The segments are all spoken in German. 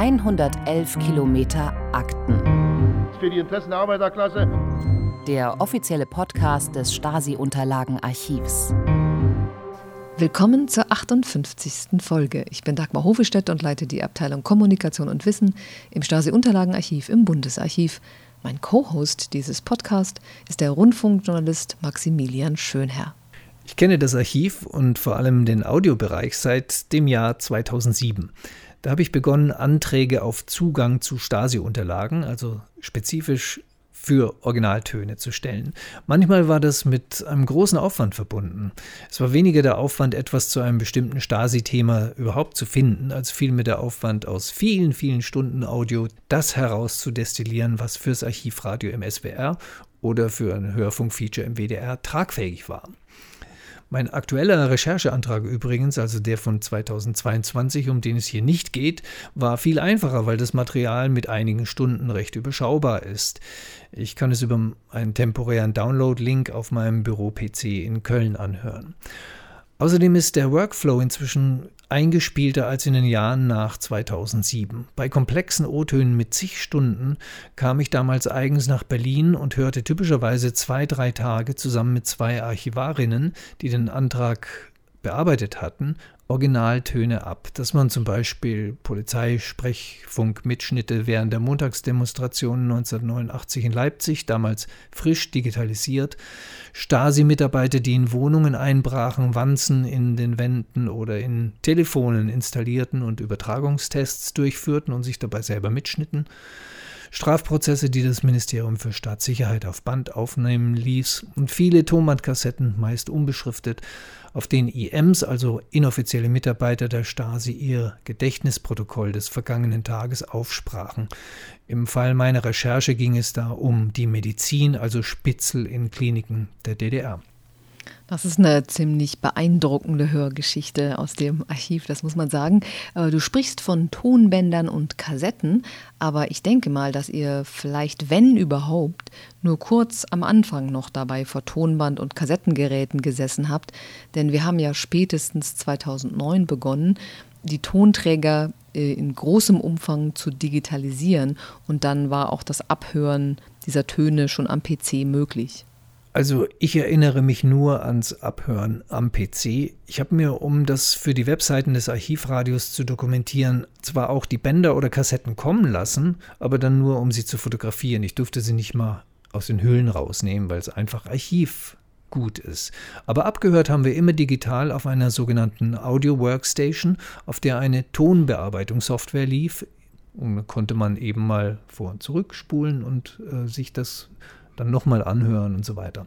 111 Kilometer Akten. Für die Interessen der Arbeiterklasse. Der offizielle Podcast des Stasi-Unterlagenarchivs. Willkommen zur 58. Folge. Ich bin Dagmar Hofestedt und leite die Abteilung Kommunikation und Wissen im Stasi-Unterlagenarchiv im Bundesarchiv. Mein Co-Host dieses Podcasts ist der Rundfunkjournalist Maximilian Schönherr. Ich kenne das Archiv und vor allem den Audiobereich seit dem Jahr 2007. Da habe ich begonnen, Anträge auf Zugang zu Stasi-Unterlagen, also spezifisch für Originaltöne zu stellen. Manchmal war das mit einem großen Aufwand verbunden. Es war weniger der Aufwand, etwas zu einem bestimmten Stasi-Thema überhaupt zu finden, als vielmehr der Aufwand, aus vielen, vielen Stunden Audio das herauszudestillieren, was fürs Archivradio im SWR oder für ein Hörfunkfeature im WDR tragfähig war. Mein aktueller Rechercheantrag übrigens, also der von 2022, um den es hier nicht geht, war viel einfacher, weil das Material mit einigen Stunden recht überschaubar ist. Ich kann es über einen temporären Download-Link auf meinem Büro-PC in Köln anhören. Außerdem ist der Workflow inzwischen eingespielter als in den Jahren nach 2007. Bei komplexen O-Tönen mit zig Stunden kam ich damals eigens nach Berlin und hörte typischerweise zwei, drei Tage zusammen mit zwei Archivarinnen, die den Antrag bearbeitet hatten, Originaltöne ab, dass man zum Beispiel Polizeisprechfunkmitschnitte während der Montagsdemonstration 1989 in Leipzig, damals frisch digitalisiert, Stasi-Mitarbeiter, die in Wohnungen einbrachen, Wanzen in den Wänden oder in Telefonen installierten und Übertragungstests durchführten und sich dabei selber mitschnitten, Strafprozesse, die das Ministerium für Staatssicherheit auf Band aufnehmen ließ und viele Tonbandkassetten, meist unbeschriftet, auf denen IMs, also inoffizielle Mitarbeiter der Stasi, ihr Gedächtnisprotokoll des vergangenen Tages aufsprachen. Im Fall meiner Recherche ging es da um die Medizin, also Spitzel in Kliniken der DDR. Das ist eine ziemlich beeindruckende Hörgeschichte aus dem Archiv, das muss man sagen. Äh, du sprichst von Tonbändern und Kassetten, aber ich denke mal, dass ihr vielleicht, wenn überhaupt, nur kurz am Anfang noch dabei vor Tonband- und Kassettengeräten gesessen habt, denn wir haben ja spätestens 2009 begonnen, die Tonträger äh, in großem Umfang zu digitalisieren und dann war auch das Abhören dieser Töne schon am PC möglich. Also ich erinnere mich nur ans Abhören am PC. Ich habe mir, um das für die Webseiten des Archivradios zu dokumentieren, zwar auch die Bänder oder Kassetten kommen lassen, aber dann nur, um sie zu fotografieren. Ich durfte sie nicht mal aus den Hüllen rausnehmen, weil es einfach Archiv gut ist. Aber abgehört haben wir immer digital auf einer sogenannten Audio Workstation, auf der eine Tonbearbeitungssoftware lief. Und konnte man eben mal vor und zurück spulen und äh, sich das dann nochmal anhören und so weiter.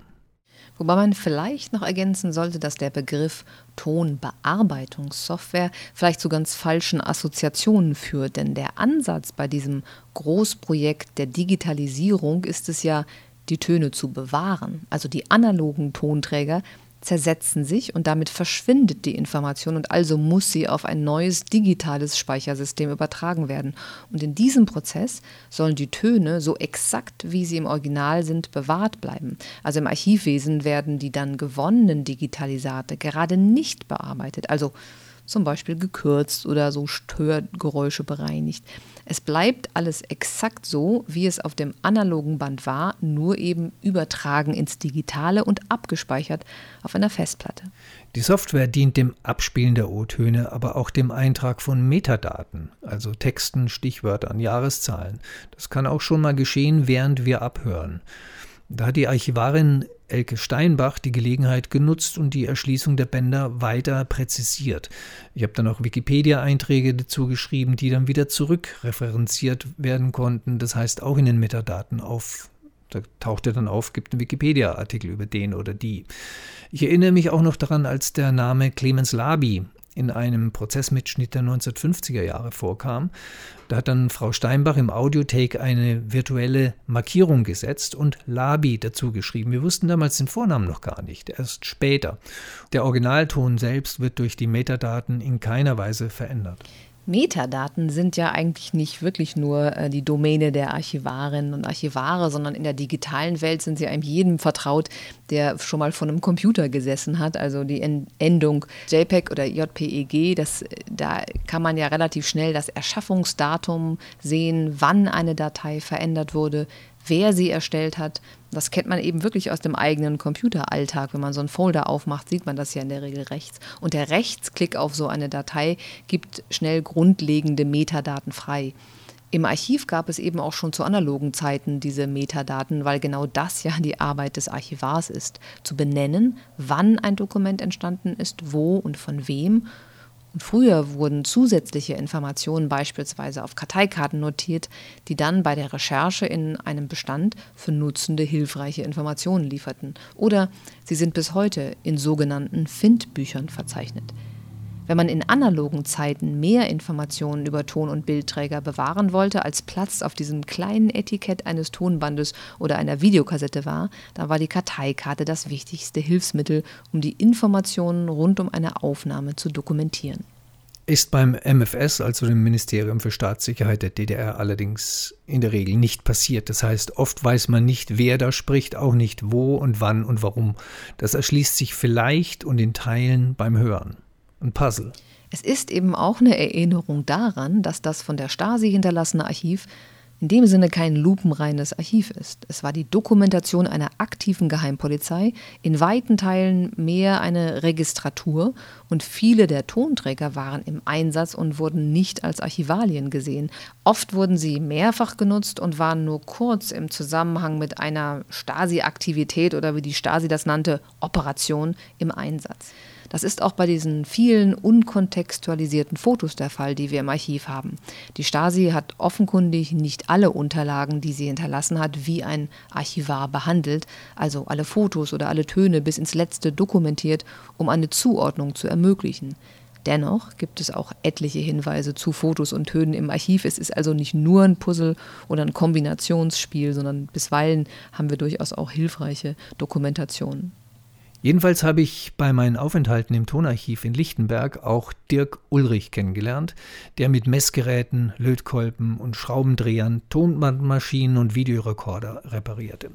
Wobei man vielleicht noch ergänzen sollte, dass der Begriff Tonbearbeitungssoftware vielleicht zu ganz falschen Assoziationen führt. Denn der Ansatz bei diesem Großprojekt der Digitalisierung ist es ja, die Töne zu bewahren. Also die analogen Tonträger zersetzen sich und damit verschwindet die Information und also muss sie auf ein neues digitales Speichersystem übertragen werden. Und in diesem Prozess sollen die Töne so exakt, wie sie im Original sind, bewahrt bleiben. Also im Archivwesen werden die dann gewonnenen Digitalisate gerade nicht bearbeitet, also zum Beispiel gekürzt oder so Störgeräusche bereinigt. Es bleibt alles exakt so, wie es auf dem analogen Band war, nur eben übertragen ins Digitale und abgespeichert auf einer Festplatte. Die Software dient dem Abspielen der O-Töne, aber auch dem Eintrag von Metadaten, also Texten, Stichwörtern, Jahreszahlen. Das kann auch schon mal geschehen, während wir abhören. Da hat die Archivarin Elke Steinbach die Gelegenheit genutzt und die Erschließung der Bänder weiter präzisiert. Ich habe dann auch Wikipedia-Einträge dazu geschrieben, die dann wieder zurückreferenziert werden konnten. Das heißt auch in den Metadaten auf. Da taucht er dann auf, gibt einen Wikipedia-Artikel über den oder die. Ich erinnere mich auch noch daran, als der Name Clemens Labi in einem Prozessmitschnitt der 1950er Jahre vorkam. Da hat dann Frau Steinbach im Audiotake eine virtuelle Markierung gesetzt und Labi dazu geschrieben. Wir wussten damals den Vornamen noch gar nicht, erst später. Der Originalton selbst wird durch die Metadaten in keiner Weise verändert. Metadaten sind ja eigentlich nicht wirklich nur äh, die Domäne der Archivarinnen und Archivare, sondern in der digitalen Welt sind sie einem jedem vertraut, der schon mal vor einem Computer gesessen hat. Also die Endung JPEG oder JPEG, das, da kann man ja relativ schnell das Erschaffungsdatum sehen, wann eine Datei verändert wurde, wer sie erstellt hat. Das kennt man eben wirklich aus dem eigenen Computeralltag. Wenn man so einen Folder aufmacht, sieht man das ja in der Regel rechts. Und der Rechtsklick auf so eine Datei gibt schnell grundlegende Metadaten frei. Im Archiv gab es eben auch schon zu analogen Zeiten diese Metadaten, weil genau das ja die Arbeit des Archivars ist, zu benennen, wann ein Dokument entstanden ist, wo und von wem und früher wurden zusätzliche Informationen beispielsweise auf Karteikarten notiert, die dann bei der Recherche in einem Bestand für Nutzende hilfreiche Informationen lieferten. Oder sie sind bis heute in sogenannten Findbüchern verzeichnet. Wenn man in analogen Zeiten mehr Informationen über Ton- und Bildträger bewahren wollte, als Platz auf diesem kleinen Etikett eines Tonbandes oder einer Videokassette war, dann war die Karteikarte das wichtigste Hilfsmittel, um die Informationen rund um eine Aufnahme zu dokumentieren. Ist beim MFS, also dem Ministerium für Staatssicherheit der DDR, allerdings in der Regel nicht passiert. Das heißt, oft weiß man nicht, wer da spricht, auch nicht wo und wann und warum. Das erschließt sich vielleicht und in Teilen beim Hören ein Puzzle. Es ist eben auch eine Erinnerung daran, dass das von der Stasi hinterlassene Archiv in dem Sinne kein lupenreines Archiv ist. Es war die Dokumentation einer aktiven Geheimpolizei, in weiten Teilen mehr eine Registratur und viele der Tonträger waren im Einsatz und wurden nicht als Archivalien gesehen. Oft wurden sie mehrfach genutzt und waren nur kurz im Zusammenhang mit einer Stasi-Aktivität oder wie die Stasi das nannte, Operation im Einsatz. Das ist auch bei diesen vielen unkontextualisierten Fotos der Fall, die wir im Archiv haben. Die Stasi hat offenkundig nicht alle Unterlagen, die sie hinterlassen hat, wie ein Archivar behandelt, also alle Fotos oder alle Töne bis ins letzte dokumentiert, um eine Zuordnung zu ermöglichen. Dennoch gibt es auch etliche Hinweise zu Fotos und Tönen im Archiv. Es ist also nicht nur ein Puzzle oder ein Kombinationsspiel, sondern bisweilen haben wir durchaus auch hilfreiche Dokumentationen. Jedenfalls habe ich bei meinen Aufenthalten im Tonarchiv in Lichtenberg auch Dirk Ulrich kennengelernt, der mit Messgeräten, Lötkolben und Schraubendrehern Tonbandmaschinen und Videorekorder reparierte.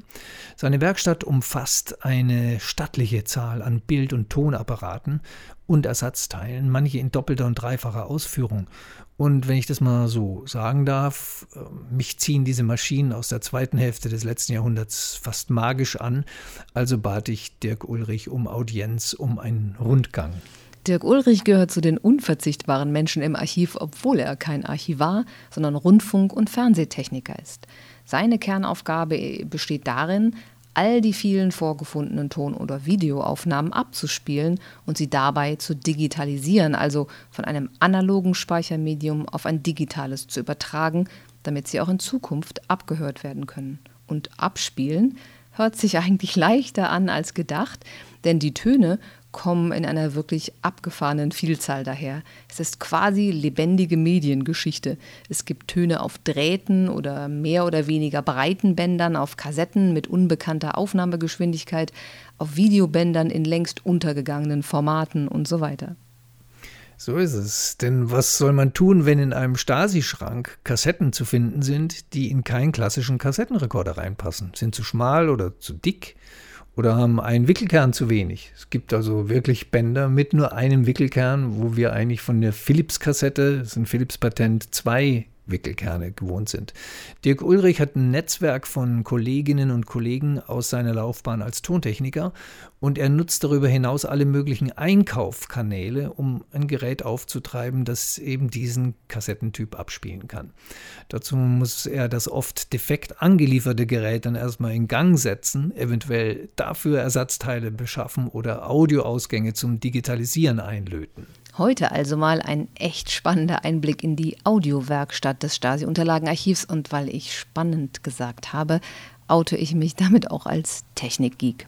Seine Werkstatt umfasst eine stattliche Zahl an Bild- und Tonapparaten und Ersatzteilen, manche in doppelter und dreifacher Ausführung. Und wenn ich das mal so sagen darf, äh, mich ziehen diese Maschinen aus der zweiten Hälfte des letzten Jahrhunderts fast magisch an. Also bat ich Dirk Ulrich um Audienz, um einen Rundgang. Dirk Ulrich gehört zu den unverzichtbaren Menschen im Archiv, obwohl er kein Archivar, sondern Rundfunk- und Fernsehtechniker ist. Seine Kernaufgabe besteht darin, all die vielen vorgefundenen Ton- oder Videoaufnahmen abzuspielen und sie dabei zu digitalisieren, also von einem analogen Speichermedium auf ein digitales zu übertragen, damit sie auch in Zukunft abgehört werden können. Und abspielen hört sich eigentlich leichter an als gedacht, denn die Töne kommen in einer wirklich abgefahrenen Vielzahl daher. Es ist quasi lebendige Mediengeschichte. Es gibt Töne auf Drähten oder mehr oder weniger breiten Bändern, auf Kassetten mit unbekannter Aufnahmegeschwindigkeit, auf Videobändern in längst untergegangenen Formaten und so weiter. So ist es. Denn was soll man tun, wenn in einem Stasi-Schrank Kassetten zu finden sind, die in keinen klassischen Kassettenrekorder reinpassen? Sind zu schmal oder zu dick? Oder haben einen Wickelkern zu wenig. Es gibt also wirklich Bänder mit nur einem Wickelkern, wo wir eigentlich von der Philips-Kassette, das ist ein Philips-Patent, zwei Wickelkerne gewohnt sind. Dirk Ulrich hat ein Netzwerk von Kolleginnen und Kollegen aus seiner Laufbahn als Tontechniker und er nutzt darüber hinaus alle möglichen Einkaufkanäle, um ein Gerät aufzutreiben, das eben diesen Kassettentyp abspielen kann. Dazu muss er das oft defekt angelieferte Gerät dann erstmal in Gang setzen, eventuell dafür Ersatzteile beschaffen oder Audioausgänge zum Digitalisieren einlöten. Heute also mal ein echt spannender Einblick in die Audiowerkstatt des Stasi-Unterlagenarchivs und weil ich spannend gesagt habe, oute ich mich damit auch als Technikgeek.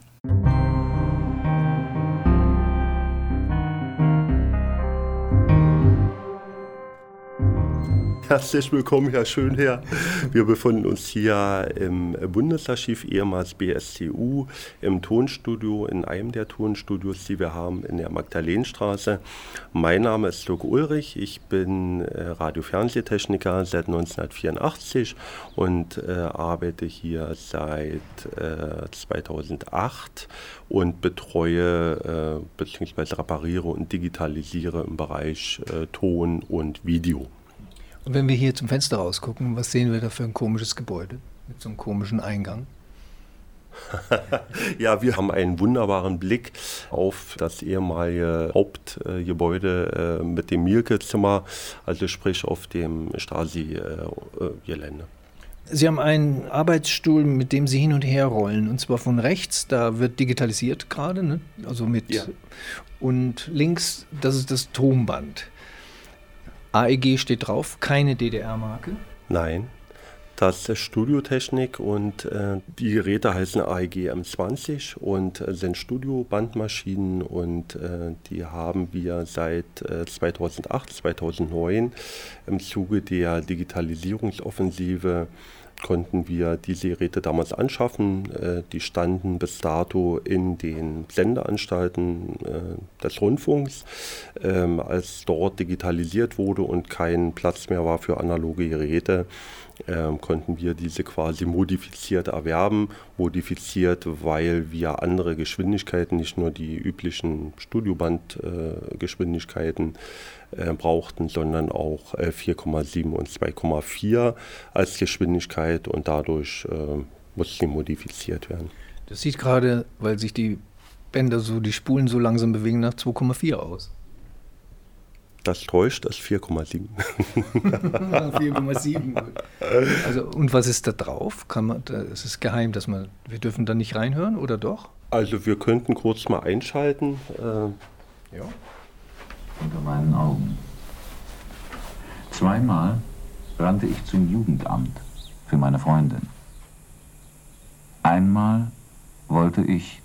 Herzlich willkommen, Herr Schönherr. Wir befinden uns hier im Bundesarchiv, ehemals BSCU, im Tonstudio, in einem der Tonstudios, die wir haben, in der Magdalenenstraße. Mein Name ist Dirk Ulrich, ich bin äh, Radio-Fernsehtechniker seit 1984 und äh, arbeite hier seit äh, 2008 und betreue äh, bzw. repariere und digitalisiere im Bereich äh, Ton und Video. Und wenn wir hier zum Fenster rausgucken, was sehen wir da für ein komisches Gebäude mit so einem komischen Eingang? ja, wir haben einen wunderbaren Blick auf das ehemalige Hauptgebäude äh, mit dem Mielke-Zimmer, also sprich auf dem Stasi-Gelände. Sie haben einen Arbeitsstuhl, mit dem Sie hin und her rollen, und zwar von rechts, da wird digitalisiert gerade, ne? also mit ja. und links, das ist das Tonband. AEG steht drauf, keine DDR-Marke? Nein, das ist Studiotechnik und äh, die Geräte heißen AEG M20 und äh, sind Studiobandmaschinen und äh, die haben wir seit 2008, äh, 2009 im Zuge der Digitalisierungsoffensive konnten wir diese Geräte damals anschaffen. Äh, die standen bis dato in den Sendeanstalten äh, des Rundfunks. Ähm, als dort digitalisiert wurde und kein Platz mehr war für analoge Geräte, ähm, konnten wir diese quasi modifiziert erwerben. Modifiziert, weil wir andere Geschwindigkeiten, nicht nur die üblichen Studiobandgeschwindigkeiten äh, brauchten, sondern auch äh, 4,7 und 2,4 als Geschwindigkeit und dadurch äh, mussten sie modifiziert werden. Das sieht gerade, weil sich die Bänder so, die Spulen so langsam bewegen, nach 2,4 aus. Das täuscht, das 4,7. 4,7. Also, und was ist da drauf? Kann man, das ist geheim, dass man, wir dürfen da nicht reinhören oder doch? Also wir könnten kurz mal einschalten. Äh, ja. Unter meinen Augen. Zweimal rannte ich zum Jugendamt für meine Freundin. Einmal wollte ich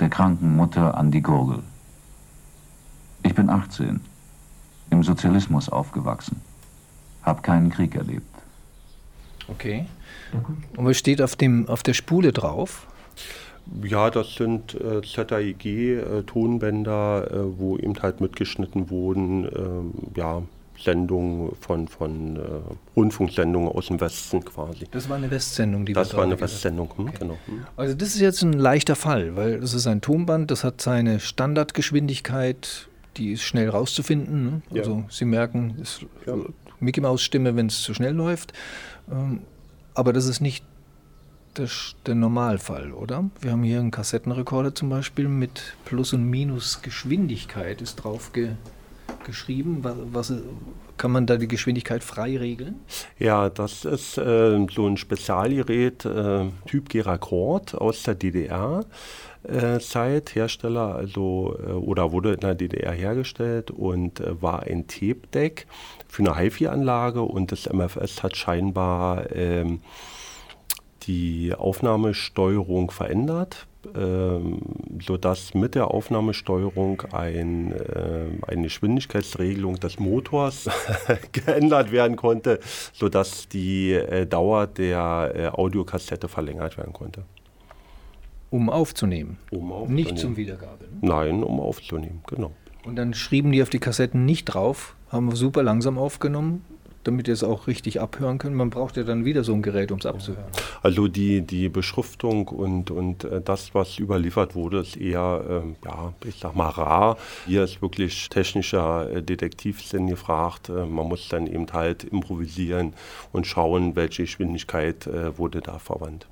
der kranken Mutter an die Gurgel. Ich bin 18 im Sozialismus aufgewachsen. Hab keinen Krieg erlebt. Okay. Und was steht auf, dem, auf der Spule drauf? Ja, das sind äh, ZAIG-Tonbänder, äh, äh, wo eben halt mitgeschnitten wurden, ähm, ja, Sendungen von, von äh, Rundfunksendungen aus dem Westen quasi. Das war eine Westsendung, die Das war eine Westsendung, hm, okay. genau. Hm. Also das ist jetzt ein leichter Fall, weil das ist ein Tonband, das hat seine Standardgeschwindigkeit die ist schnell rauszufinden. Ne? Ja. Also Sie merken, es ist Mickey Maus Stimme, wenn es zu schnell läuft. Ähm, aber das ist nicht das, der Normalfall, oder? Wir haben hier einen Kassettenrekorder zum Beispiel mit Plus- und Minus-Geschwindigkeit ist drauf ge geschrieben. Was, was, kann man da die Geschwindigkeit frei regeln? Ja, das ist äh, so ein Spezialgerät, äh, Typ Geracord aus der DDR. Äh, Zeit, Hersteller, also äh, oder wurde in der DDR hergestellt und äh, war ein Tape-Deck für eine HiFi-Anlage und das MFS hat scheinbar ähm, die Aufnahmesteuerung verändert, ähm, sodass mit der Aufnahmesteuerung ein, äh, eine Geschwindigkeitsregelung des Motors geändert werden konnte, sodass die äh, Dauer der äh, Audiokassette verlängert werden konnte. Um aufzunehmen. Um aufzunehmen. Nicht zum Wiedergabe. Ne? Nein, um aufzunehmen, genau. Und dann schrieben die auf die Kassetten nicht drauf, haben wir super langsam aufgenommen, damit ihr es auch richtig abhören könnt. Man braucht ja dann wieder so ein Gerät, um es abzuhören. Also die, die Beschriftung und, und äh, das, was überliefert wurde, ist eher, äh, ja, ich sag mal, rar. Hier ist wirklich technischer äh, Detektivsinn gefragt. Äh, man muss dann eben halt improvisieren und schauen, welche Geschwindigkeit wurde da verwandt.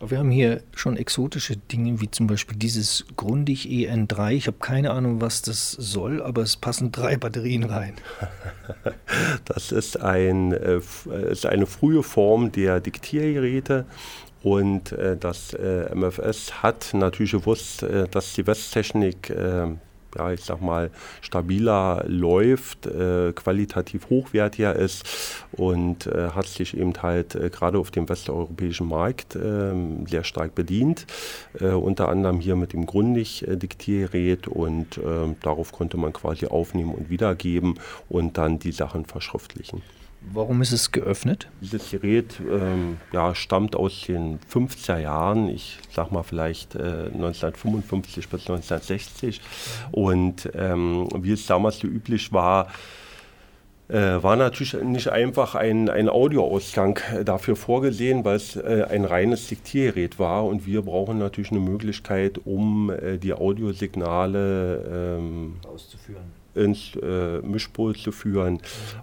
Wir haben hier schon exotische Dinge, wie zum Beispiel dieses Grundig EN3. Ich habe keine Ahnung, was das soll, aber es passen drei Batterien rein. Das ist, ein, äh, ist eine frühe Form der Diktiergeräte. Und äh, das äh, MFS hat natürlich gewusst, äh, dass die Westtechnik äh, ja, ich sag mal, stabiler läuft, äh, qualitativ hochwertiger ist und äh, hat sich eben halt äh, gerade auf dem westeuropäischen Markt ähm, sehr stark bedient. Äh, unter anderem hier mit dem Grundig-Diktiergerät und ähm, darauf konnte man quasi aufnehmen und wiedergeben und dann die Sachen verschriftlichen. Warum ist es geöffnet? Dieses Gerät ähm, ja, stammt aus den 50er Jahren, ich sag mal vielleicht äh, 1955 bis 1960. Und ähm, wie es damals so üblich war, äh, war natürlich nicht einfach ein, ein Audioausgang dafür vorgesehen, weil es äh, ein reines Diktiergerät war und wir brauchen natürlich eine Möglichkeit, um äh, die Audiosignale ähm, auszuführen ins äh, Mischpult zu führen.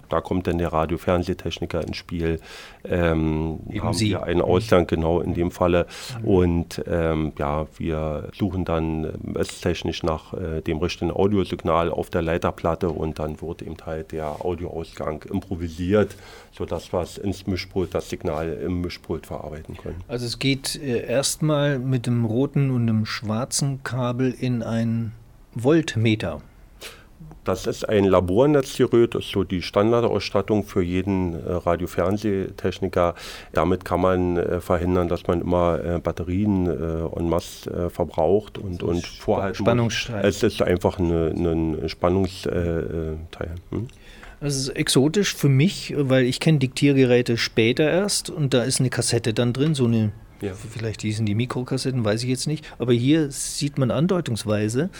Da kommt dann der Radio-Fernsehtechniker ins Spiel. Ähm, haben Sie. wir einen mhm. Ausgang, genau in dem Falle. Mhm. Und ähm, ja, wir suchen dann messtechnisch nach äh, dem richtigen Audiosignal auf der Leiterplatte und dann wird eben halt der Audioausgang improvisiert, sodass wir es ins Mischpult, das Signal im Mischpult verarbeiten können. Also es geht äh, erstmal mit dem roten und dem schwarzen Kabel in ein Voltmeter. Das ist ein Labornetzgerät, das ist so die Standardausstattung für jeden äh, Radio-Fernsehtechniker. Damit kann man äh, verhindern, dass man immer äh, Batterien äh, en masse verbraucht und, und vorhalten Spannungssteil. Es ist einfach ein Spannungsteil. Hm? Das ist exotisch für mich, weil ich kenne Diktiergeräte später erst und da ist eine Kassette dann drin, so eine ja. Vielleicht hießen die Mikrokassetten, weiß ich jetzt nicht. Aber hier sieht man andeutungsweise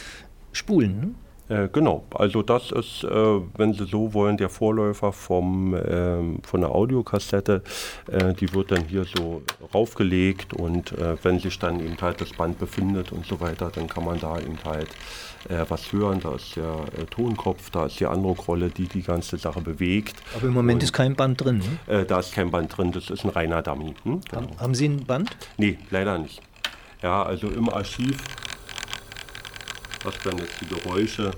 Spulen. Ne? Äh, genau, also das ist, äh, wenn Sie so wollen, der Vorläufer vom, äh, von der Audiokassette. Äh, die wird dann hier so raufgelegt und äh, wenn sich dann eben halt das Band befindet und so weiter, dann kann man da eben halt äh, was hören. Da ist der Tonkopf, da ist die Anruckrolle, die die ganze Sache bewegt. Aber im Moment und, ist kein Band drin, ne? da ist kein Band drin, das ist ein reiner Dummy. Hm? Genau. Haben Sie ein Band? Nee, leider nicht. Ja, also im Archiv was werden jetzt die Geräusche?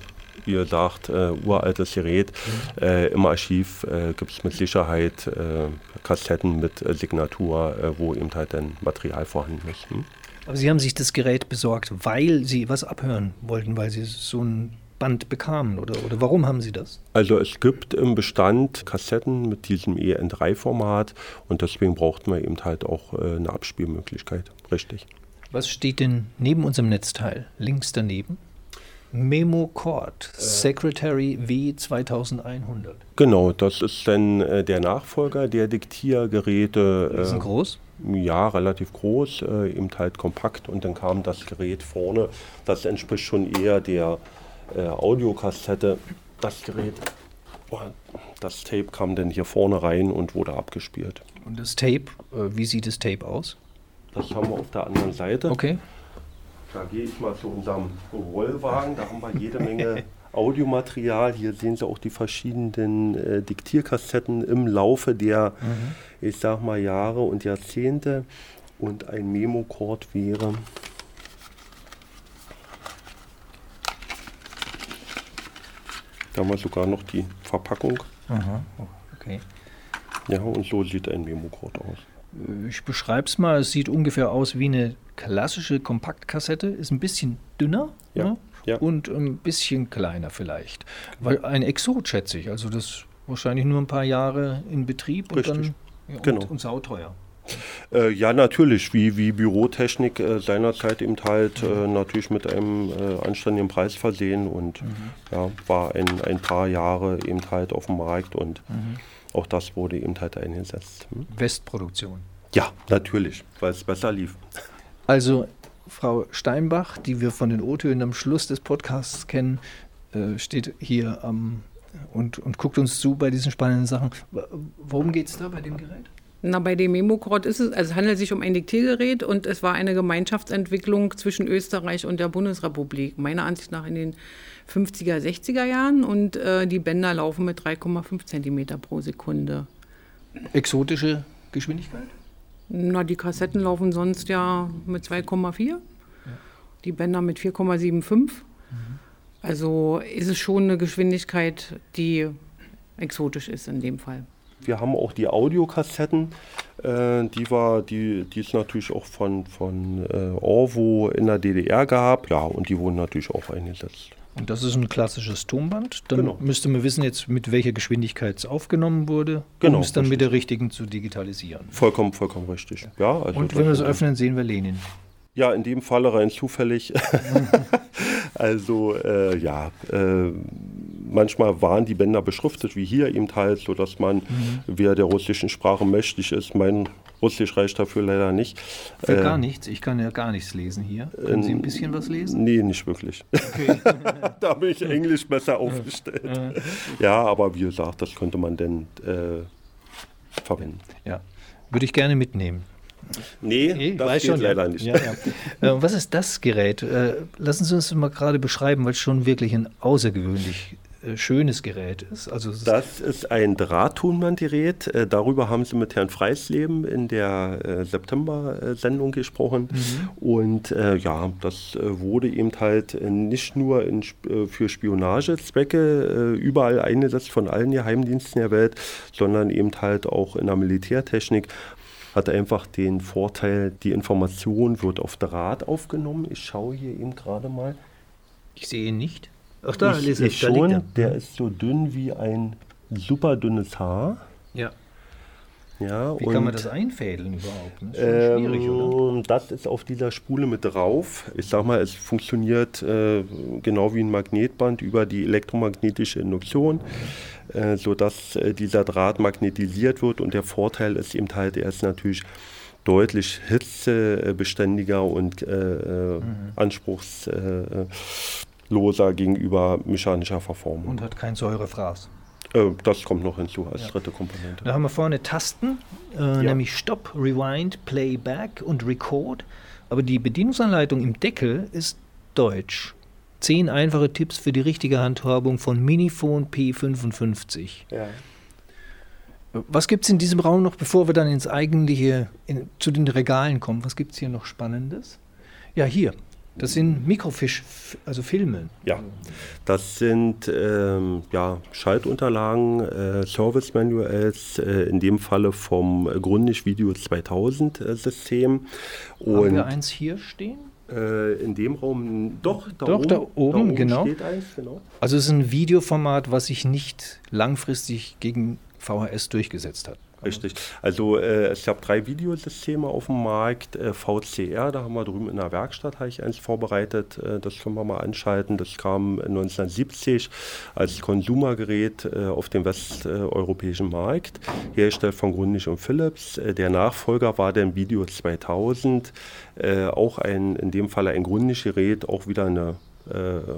Wie ihr sagt, äh, uraltes Gerät. Äh, Im Archiv äh, gibt es mit Sicherheit äh, Kassetten mit äh, Signatur, äh, wo eben halt dann Material vorhanden ist. Hm? Aber Sie haben sich das Gerät besorgt, weil Sie was abhören wollten, weil Sie so ein Band bekamen oder, oder warum haben Sie das? Also es gibt im Bestand Kassetten mit diesem EN3-Format und deswegen brauchten wir eben halt auch eine Abspielmöglichkeit. Richtig. Was steht denn neben unserem Netzteil, links daneben? Memo Court, Secretary W 2100. Genau, das ist dann äh, der Nachfolger der Diktiergeräte. Äh, sind groß? Ja, relativ groß, äh, eben halt kompakt und dann kam das Gerät vorne. Das entspricht schon eher der äh, Audiokassette. Das Gerät, oh, das Tape kam dann hier vorne rein und wurde abgespielt. Und das Tape, äh, wie sieht das Tape aus? Das haben wir auf der anderen Seite. Okay. Da gehe ich mal zu unserem Rollwagen, da haben wir jede Menge Audiomaterial. Hier sehen Sie auch die verschiedenen äh, Diktierkassetten im Laufe der, mhm. ich sag mal, Jahre und Jahrzehnte. Und ein Memo-Cord wäre. Da haben wir sogar noch die Verpackung. Aha, okay. Ja, und so sieht ein Memo-Cord aus. Ich beschreibe es mal, es sieht ungefähr aus wie eine klassische Kompaktkassette, ist ein bisschen dünner ja, ne? ja. und ein bisschen kleiner vielleicht. Weil ein Exot schätze ich, also das wahrscheinlich nur ein paar Jahre in Betrieb und dann ja, genau. und, und sauteuer. Äh, ja, natürlich, wie, wie Bürotechnik äh, seinerzeit eben halt äh, natürlich mit einem äh, anständigen Preis versehen und mhm. ja, war ein, ein paar Jahre eben halt auf dem Markt und mhm. auch das wurde eben halt eingesetzt. Hm? Westproduktion. Ja, natürlich, weil es besser lief. Also Frau Steinbach, die wir von den O-Tönen am Schluss des Podcasts kennen, äh, steht hier ähm, und, und guckt uns zu bei diesen spannenden Sachen. Worum geht es da bei dem Gerät? Na, bei dem Memocrot ist es, also es handelt sich um ein Diktiergerät und es war eine Gemeinschaftsentwicklung zwischen Österreich und der Bundesrepublik, meiner Ansicht nach in den 50er, 60er Jahren und äh, die Bänder laufen mit 3,5 Zentimeter pro Sekunde. Exotische Geschwindigkeit? Na, die Kassetten laufen sonst ja mit 2,4, ja. die Bänder mit 4,75. Mhm. Also ist es schon eine Geschwindigkeit, die exotisch ist in dem Fall. Wir haben auch die Audiokassetten, äh, die war, die, die ist natürlich auch von, von äh, Orvo in der DDR gab, ja, und die wurden natürlich auch eingesetzt. Und das ist ein klassisches Tonband. Dann genau. müsste man wissen jetzt, mit welcher Geschwindigkeit es aufgenommen wurde, genau, um es dann richtig. mit der richtigen zu digitalisieren. Vollkommen, vollkommen richtig. Ja, also Und wenn wir es öffnen, sehen wir Lenin. Ja, in dem Falle rein zufällig. also äh, ja, äh, manchmal waren die Bänder beschriftet, wie hier eben halt, sodass man, mhm. wer der russischen Sprache mächtig ist, mein Russisch reicht dafür leider nicht. Für äh, gar nichts? Ich kann ja gar nichts lesen hier. Können Sie ein bisschen was lesen? Nee, nicht wirklich. Okay. da bin ich Englisch besser aufgestellt. ja, aber wie gesagt, das könnte man denn äh, verwenden. Ja, würde ich gerne mitnehmen. Nee, nee das geht schon, leider nicht. Ja, ja. Äh, was ist das Gerät? Äh, lassen Sie uns mal gerade beschreiben, weil es schon wirklich ein außergewöhnlich äh, schönes Gerät ist. Also das ist ein Drahttonbandgerät. Äh, darüber haben Sie mit Herrn Freisleben in der äh, September-Sendung gesprochen. Mhm. Und äh, ja, das wurde eben halt nicht nur in, für Spionagezwecke überall eingesetzt von allen Geheimdiensten der Welt, sondern eben halt auch in der Militärtechnik hat einfach den Vorteil, die Information wird auf Draht aufgenommen. Ich schaue hier eben gerade mal. Ich sehe ihn nicht. Ach da, ich, ich da schon. Der ist so dünn wie ein super dünnes Haar. Ja. Ja, Wie kann man das einfädeln überhaupt? Das ist ähm, schwierig, oder? Das ist auf dieser Spule mit drauf. Ich sag mal, es funktioniert äh, genau wie ein Magnetband über die elektromagnetische Induktion, äh, sodass äh, dieser Draht magnetisiert wird. Und der Vorteil ist eben halt, er ist natürlich deutlich hitzebeständiger und äh, äh, mhm. anspruchs äh, loser gegenüber mechanischer Verformung. Und hat kein Säurefraß. Äh, das kommt noch hinzu als ja. dritte Komponente. Da haben wir vorne Tasten, äh, ja. nämlich Stop, Rewind, Playback und Record. Aber die Bedienungsanleitung im Deckel ist deutsch. Zehn einfache Tipps für die richtige Handhabung von Minifone P55. Ja. Was gibt es in diesem Raum noch, bevor wir dann ins eigentliche, in, zu den Regalen kommen? Was gibt es hier noch Spannendes? Ja, hier, das sind Mikrofisch, also Filme. Ja, das sind ähm, ja, Schaltunterlagen, äh, Service Manuals, äh, in dem Falle vom Grundig Video 2000 äh, System. Und Haben wir eins hier stehen? Äh, in dem Raum, doch, da doch, oben, da oben, da oben genau. steht eins, genau. Also es ist ein Videoformat, was sich nicht langfristig gegen VHS durchgesetzt hat. Richtig. Also äh, es gab drei Videosysteme auf dem Markt. Äh, VCR, da haben wir drüben in der Werkstatt, habe ich eins vorbereitet. Äh, das können wir mal anschalten. Das kam 1970 als Konsumergerät äh, auf dem westeuropäischen Markt, hergestellt von Grundig und Philips. Äh, der Nachfolger war der Video 2000, äh, auch ein, in dem Fall ein Grundig-Gerät, auch wieder eine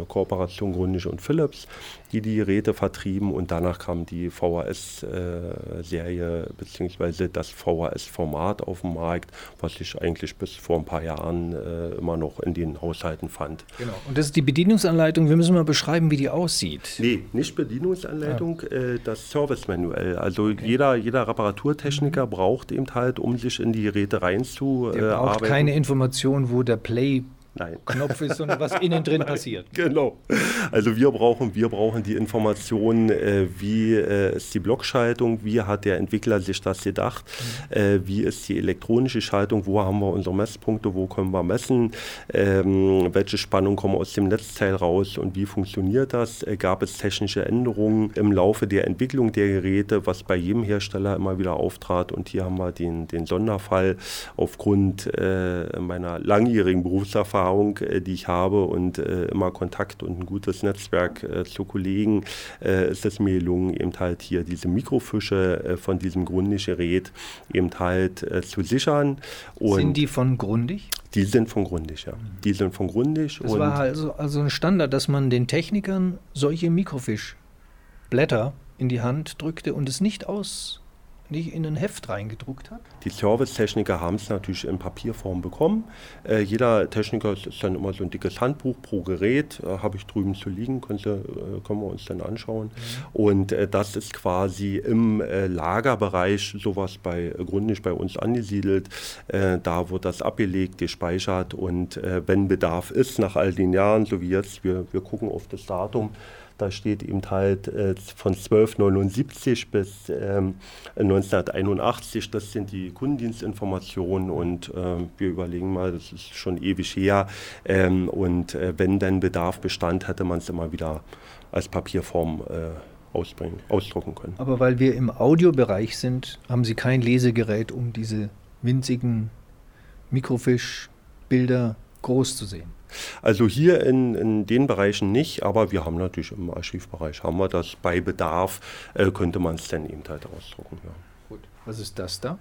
Kooperation Grundig und Philips, die die Geräte vertrieben und danach kam die VHS-Serie äh, bzw. das VHS-Format auf den Markt, was sich eigentlich bis vor ein paar Jahren äh, immer noch in den Haushalten fand. Genau. Und das ist die Bedienungsanleitung. Wir müssen mal beschreiben, wie die aussieht. Nee, nicht Bedienungsanleitung, ja. äh, das Service-Manuell. Also okay. jeder, jeder Reparaturtechniker mhm. braucht eben halt, um sich in die Geräte reinzuarbeiten. Der braucht keine Information, wo der Play Nein. Knopf ist, sondern was innen drin Nein, passiert. Genau. Also wir brauchen, wir brauchen die Informationen, äh, wie äh, ist die Blockschaltung, wie hat der Entwickler sich das gedacht, mhm. äh, wie ist die elektronische Schaltung, wo haben wir unsere Messpunkte, wo können wir messen, ähm, welche Spannung kommen aus dem Netzteil raus und wie funktioniert das. Äh, gab es technische Änderungen im Laufe der Entwicklung der Geräte, was bei jedem Hersteller immer wieder auftrat und hier haben wir den, den Sonderfall aufgrund äh, meiner langjährigen Berufserfahrung Erfahrung, äh, die ich habe und äh, immer Kontakt und ein gutes Netzwerk äh, zu Kollegen, ist es mir gelungen, eben halt hier diese Mikrofische von diesem Grundig-Gerät eben halt zu sichern. Und sind die von Grundig? Die sind von Grundig, ja. Die sind von Grundig. Das war also, also ein Standard, dass man den Technikern solche Mikrofischblätter in die Hand drückte und es nicht aus nicht in ein Heft reingedruckt hat? Die Servicetechniker haben es natürlich in Papierform bekommen. Äh, jeder Techniker ist dann immer so ein dickes Handbuch pro Gerät, äh, habe ich drüben zu liegen, könnte, äh, können wir uns dann anschauen. Mhm. Und äh, das ist quasi im äh, Lagerbereich sowas bei äh, Grundig bei uns angesiedelt. da wird das abgelegt, gespeichert und wenn Bedarf ist, nach all den Jahren, so wie jetzt, wir, wir gucken auf das Datum, da steht eben halt äh, von 1279 bis ähm, 1981, das sind die Kundendienstinformationen und äh, wir überlegen mal, das ist schon ewig her. Ähm, und äh, wenn dann Bedarf bestand, hätte man es immer wieder als Papierform äh, ausbringen, ausdrucken können. Aber weil wir im Audiobereich sind, haben Sie kein Lesegerät, um diese winzigen Mikrofischbilder groß zu sehen? Also hier in, in den Bereichen nicht, aber wir haben natürlich im Archivbereich haben wir das. Bei Bedarf äh, könnte man es dann eben halt ausdrucken. Ja. Gut. Was ist das da?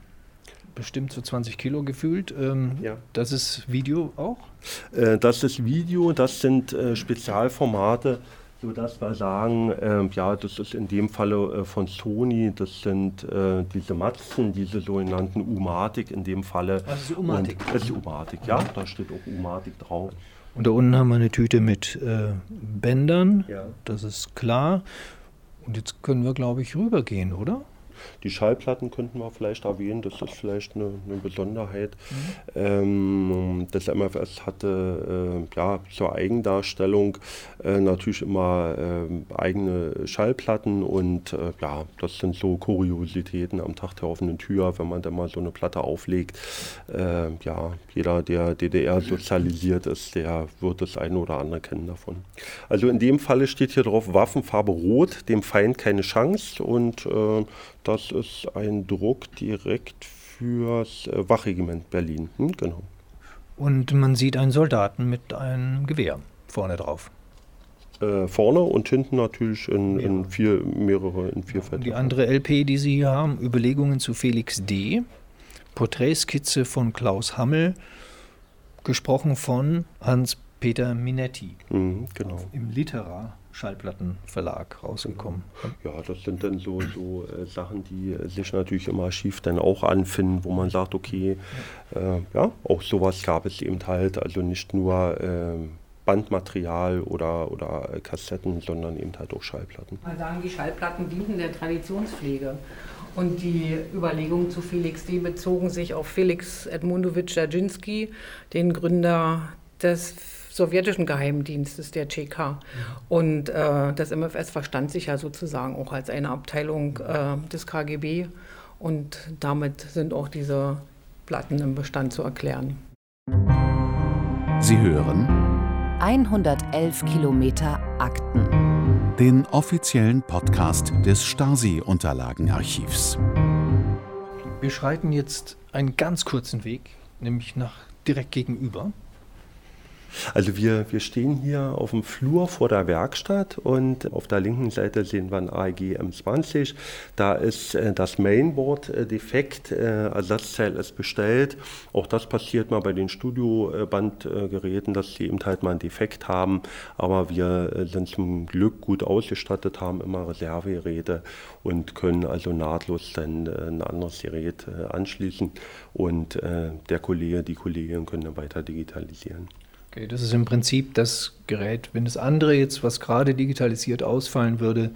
Bestimmt so 20 Kilo gefühlt. Ähm, Ja. Das ist Video auch? Äh, das ist Video, das sind äh, Spezialformate, sodass wir sagen, ähm, ja, das ist in dem Falle äh, von Sony, das sind äh, diese Matzen, diese sogenannten Umatic in dem Falle. Das ist Umatic. Und, das ist Umatic, ja, da steht auch Umatic drauf. Und da unten haben wir eine Tüte mit äh, Bändern. Ja. Das ist klar. Und jetzt können wir, glaube ich, rübergehen, oder? Die Schallplatten könnten wir vielleicht erwähnen, das ist vielleicht eine, eine Besonderheit. Ähm, das MFS hatte äh, ja, zur Eigendarstellung äh, natürlich immer äh, eigene Schallplatten und äh, ja, das sind so Kuriositäten am Tag der offenen Tür, wenn man dann mal so eine Platte auflegt. Äh, ja, jeder, der DDR sozialisiert ist, der wird das eine oder andere kennen davon. Also in dem Falle steht hier drauf Waffenfarbe Rot, dem Feind keine Chance und äh, das ist ein Druck direkt fürs äh, Wachregiment Berlin. Hm, genau. Und man sieht einen Soldaten mit einem Gewehr vorne drauf. Äh, vorne und hinten natürlich in, in vier, mehrere, in vier Fette. die andere LP, die Sie hier haben, Überlegungen zu Felix D., Porträtskizze von Klaus Hammel, gesprochen von Hans-Peter Minetti, Mhm, genau. im Literar Schallplattenverlag rausgekommen. Ja, das sind dann so, so äh, Sachen, die äh, sich natürlich im Archiv dann auch anfinden, wo man sagt, okay, äh, ja, auch sowas gab es eben halt, also nicht nur ähm, Bandmaterial oder, oder äh, Kassetten, sondern eben halt auch Schallplatten. Mal sagen, die Schallplatten dienten der Traditionspflege. Und die Überlegungen zu Felix D. bezogen sich auf Felix Edmundowitsch Dzerzhinsky, den Gründer des sowjetischen Geheimdienstes, der CK. Und äh, das MFS verstand sich ja sozusagen auch als eine Abteilung äh, des KGB. Und damit sind auch diese Platten im Bestand zu erklären. Sie hören 111 Kilometer Akten. den offiziellen Podcast des Stasi-Unterlagenarchivs. Wir schreiten jetzt einen ganz kurzen Weg, nämlich nach direkt gegenüber. Also wir, wir stehen hier auf dem Flur vor der Werkstatt und auf der linken Seite sehen wir ein AEG M20. Da ist äh, das Mainboard äh, defekt, äh, Ersatzteil ist bestellt. Auch das passiert mal bei den Studiobandgeräten, dass sie eben halt mal einen Defekt haben. Aber wir sind zum Glück gut ausgestattet, haben immer Reservegeräte und können also nahtlos dann ein anderes Gerät anschließen und der Kollege, die Kollegin können dann weiter digitalisieren. Okay, das ist im Prinzip das Gerät. Wenn das andere jetzt, was gerade digitalisiert ausfallen würde,